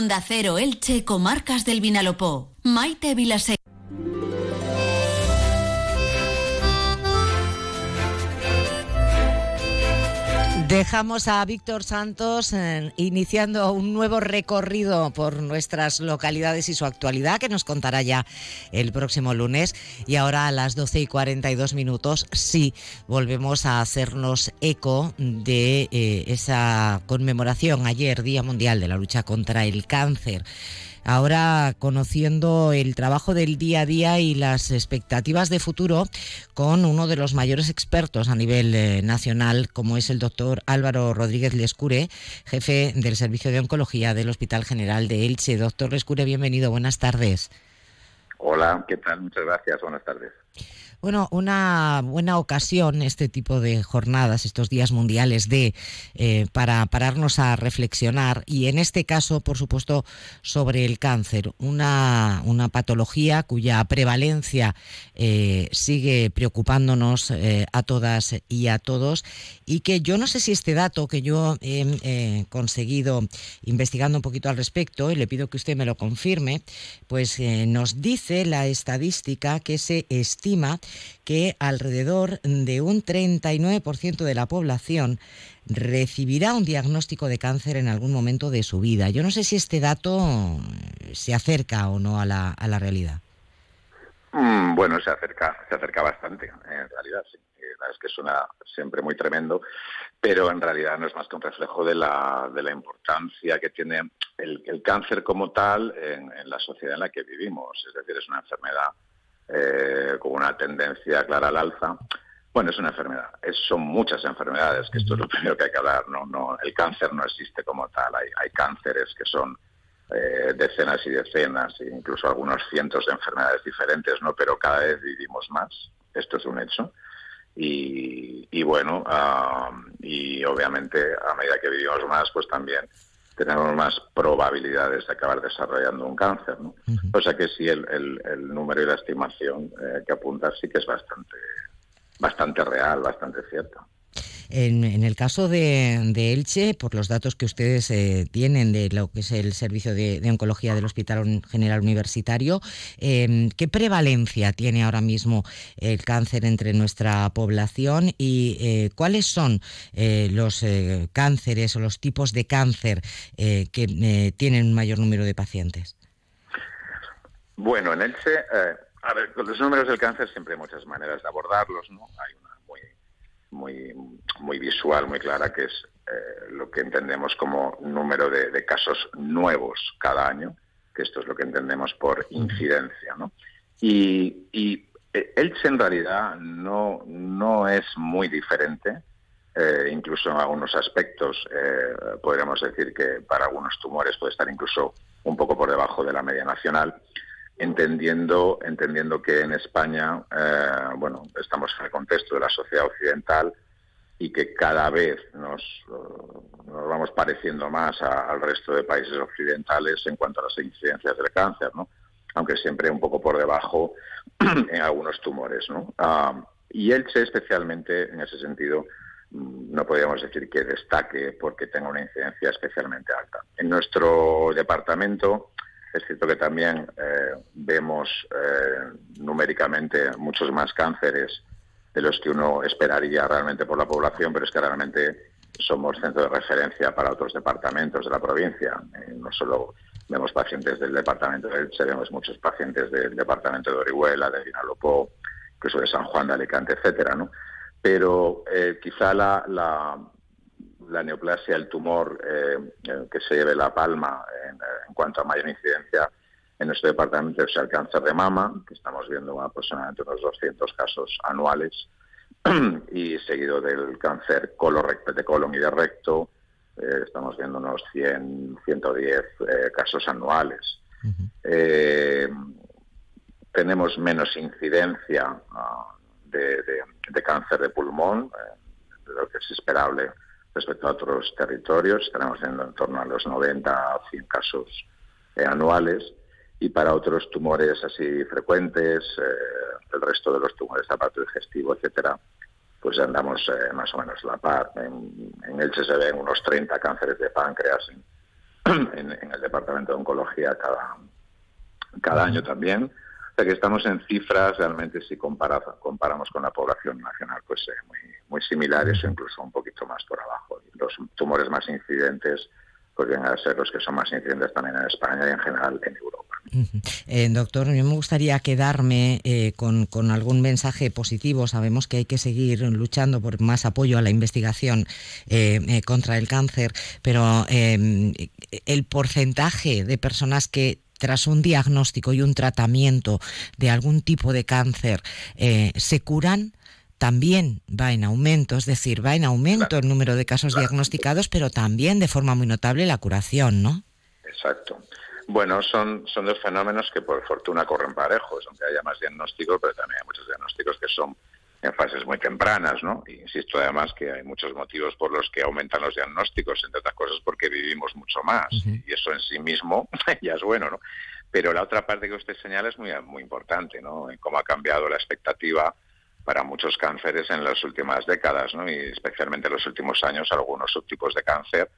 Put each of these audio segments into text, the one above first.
Onda Cero Elche, Comarcas del Vinalopó. Maite Vilasek. Dejamos a Víctor Santos eh, iniciando un nuevo recorrido por nuestras localidades y su actualidad, que nos contará ya el próximo lunes. Y ahora a las 12 y 42 minutos, sí, volvemos a hacernos eco de eh, esa conmemoración ayer, Día Mundial de la Lucha contra el Cáncer ahora conociendo el trabajo del día a día y las expectativas de futuro con uno de los mayores expertos a nivel eh, nacional, como es el doctor Álvaro Rodríguez Lescure, jefe del Servicio de Oncología del Hospital General de Elche. Doctor Lescure, bienvenido, buenas tardes. Hola, ¿qué tal? Muchas gracias, buenas tardes. Bueno, una buena ocasión este tipo de jornadas, estos días mundiales de eh, para pararnos a reflexionar y en este caso, por supuesto, sobre el cáncer, una, una patología cuya prevalencia eh, sigue preocupándonos eh, a todas y a todos y que yo no sé si este dato que yo he conseguido investigando un poquito al respecto y le pido que usted me lo confirme, pues nos dice la estadística que se estima que alrededor de un 39% de la población recibirá un diagnóstico de cáncer en algún momento de su vida. Yo no sé si este dato se acerca o no a la, a la realidad. Mm, bueno, se acerca, se acerca bastante, en realidad, sí. Es que suena siempre muy tremendo, pero en realidad no es más que un reflejo de la, de la importancia que tiene el, cáncer como tal en la sociedad en la que vivimos. Es decir, es una enfermedad eh, con una tendencia clara al alza. Bueno, es una enfermedad. son muchas enfermedades, que esto es lo primero que hay que hablar. No, no, el cáncer no existe como tal. Hay, hay cánceres que son eh, decenas y decenas, e incluso algunos cientos de enfermedades diferentes, ¿no? Pero cada vez vivimos más. Esto es un hecho. Y, bueno, ah, y obviamente a medida que vivimos más, pues también tenemos más probabilidades de acabar desarrollando un cáncer. ¿no? O sea que sí, el, el, número y la estimación eh, que apunta sí que es bastante, bastante real, bastante cierto. En, el caso de, Elche, por los datos que ustedes eh, tienen de lo que es el servicio de, oncología del Hospital General Universitario, em, ¿qué prevalencia tiene ahora mismo el cáncer entre nuestra población y eh, cuáles son eh, los cánceres o los tipos de cáncer que tienen un mayor número de pacientes? Bueno, en Elche, a ver, con los números del cáncer siempre hay muchas maneras de abordarlos, ¿no? Hay una muy visual, muy clara, que es eh, lo que entendemos como número de, casos nuevos cada año, que esto es lo que entendemos por incidencia. ¿no? Y, y eh, Elche en realidad no, no es muy diferente, eh, incluso en algunos aspectos podríamos decir que para algunos tumores puede estar incluso un poco por debajo de la media nacional entendiendo, entendiendo que en España, eh, bueno, estamos en el contexto de la sociedad occidental y que cada vez nos, nos vamos pareciendo más al resto de países occidentales en cuanto a las incidencias del cáncer, ¿no? aunque siempre un poco por debajo en algunos tumores. ¿no? Ah, y Elche especialmente, en ese sentido, mm, no podríamos decir que destaque porque tenga una incidencia especialmente alta. En nuestro departamento es cierto que también eh, vemos eh, numéricamente muchos más cánceres de los que uno esperaría realmente por la población, pero es que realmente somos centro de referencia para otros departamentos de la provincia. Eh, no solo vemos pacientes del departamento de Elche, vemos muchos pacientes del departamento de Orihuela, de Vinalopó, incluso de San Juan de Alicante, etcétera, ¿no? Pero quizá la, la neoplasia, el tumor eh, eh, que se lleve la palma en, cuanto a mayor incidencia en nuestro departamento es el cáncer de mama, que estamos viendo aproximadamente unos 200 casos anuales, y seguido del cáncer de colon y de recto, eh, estamos viendo unos 100, 110 casos anuales. tenemos menos incidencia ah, de, de, cáncer de pulmón, de lo que es esperable respecto a otros territorios. Estaremos en, torno a los 90 a 100 casos eh, anuales. Y para otros tumores así frecuentes, eh, el resto de los tumores de aparato digestivo, etcétera, pues andamos eh, más o menos la par. En, en Elche unos 30 cánceres de páncreas en, el departamento de oncología cada, cada año también. O sea que estamos en cifras realmente si comparamos con la población nacional, pues eh, muy, muy similares o incluso un poquito más por abajo. Los tumores más incidentes pues vienen a ser los que son más incidentes también en España y en general en Europa. Eh, doctor, a mí me gustaría quedarme eh, con, algún mensaje positivo. Sabemos que hay que seguir luchando por más apoyo a la investigación eh, contra el cáncer, pero em, el porcentaje de personas que tras un diagnóstico y un tratamiento de algún tipo de cáncer se curan, también va en aumento, es decir, va en aumento el número de casos diagnosticados, pero también de forma muy notable la curación, ¿no? Exacto. Bueno, son, son dos fenómenos que por fortuna corren parejos, aunque haya más diagnósticos, pero también hay muchos diagnósticos que son en fases muy tempranas, ¿no? Y insisto además que hay muchos motivos por los que aumentan los diagnósticos, entre otras cosas porque vivimos mucho más, y eso en sí mismo ya es bueno, ¿no? Pero la otra parte que usted señala es muy, muy importante, ¿no? En cómo ha cambiado la expectativa para muchos cánceres en las últimas décadas, ¿no? Y especialmente en los últimos años algunos subtipos de cáncer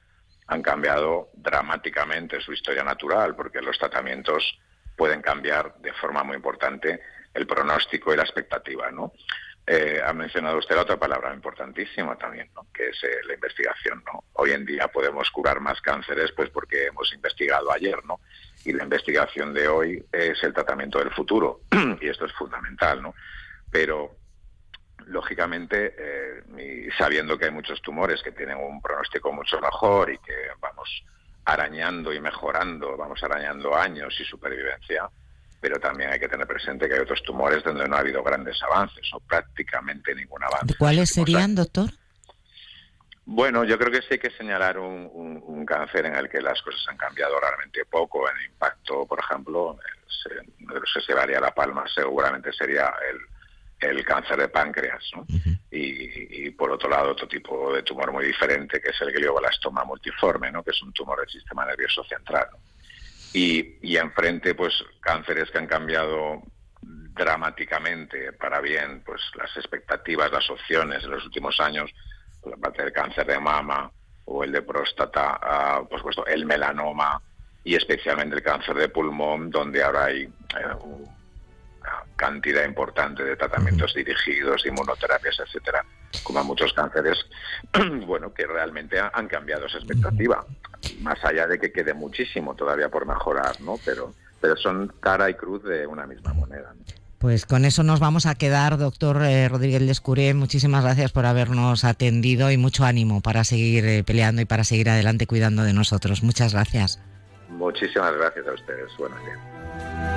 han cambiado dramáticamente su historia natural, porque los tratamientos pueden cambiar de forma muy importante el pronóstico y la expectativa, ¿no? Eh, ha mencionado usted otra palabra importantísima también, ¿no? que es eh, la investigación. ¿no? Hoy en día podemos curar más cánceres pues porque hemos investigado ayer, ¿no? Y la investigación de hoy es el tratamiento del futuro, y esto es fundamental, ¿no? Pero lógicamente, eh, sabiendo que hay muchos tumores que tienen un pronóstico mucho mejor y que vamos arañando y mejorando, vamos arañando años y supervivencia, pero también hay que tener presente que hay otros tumores donde no ha habido grandes avances o prácticamente ningún avance. ¿Cuáles serían, doctor? Bueno, yo creo que sí hay que señalar un, un, cáncer en el que las cosas han cambiado realmente poco. En impacto, por ejemplo, que se varía la palma seguramente sería el, el cáncer de páncreas, ¿no? y, por otro lado otro tipo de tumor muy diferente que es el glioblastoma multiforme, ¿no? que es un tumor del sistema nervioso central. Y, y enfrente, pues cánceres que han cambiado dramáticamente para bien, pues las expectativas, las opciones en los últimos años, la parte del cáncer de mama o el de próstata, uh, por supuesto el melanoma y especialmente el cáncer de pulmón, donde ahora hay eh, un cantidad importante de tratamientos dirigidos, inmunoterapias, etcétera, como a muchos cánceres, bueno, que realmente han cambiado esa expectativa, más allá de que quede muchísimo todavía por mejorar, ¿no? Pero, pero son cara y cruz de una misma moneda. Pues con eso nos vamos a quedar, doctor eh, Rodríguez Lescuré. Muchísimas gracias por habernos atendido y mucho ánimo para seguir eh, peleando y para seguir adelante cuidando de nosotros. Muchas gracias. Muchísimas gracias a ustedes. Buenos días.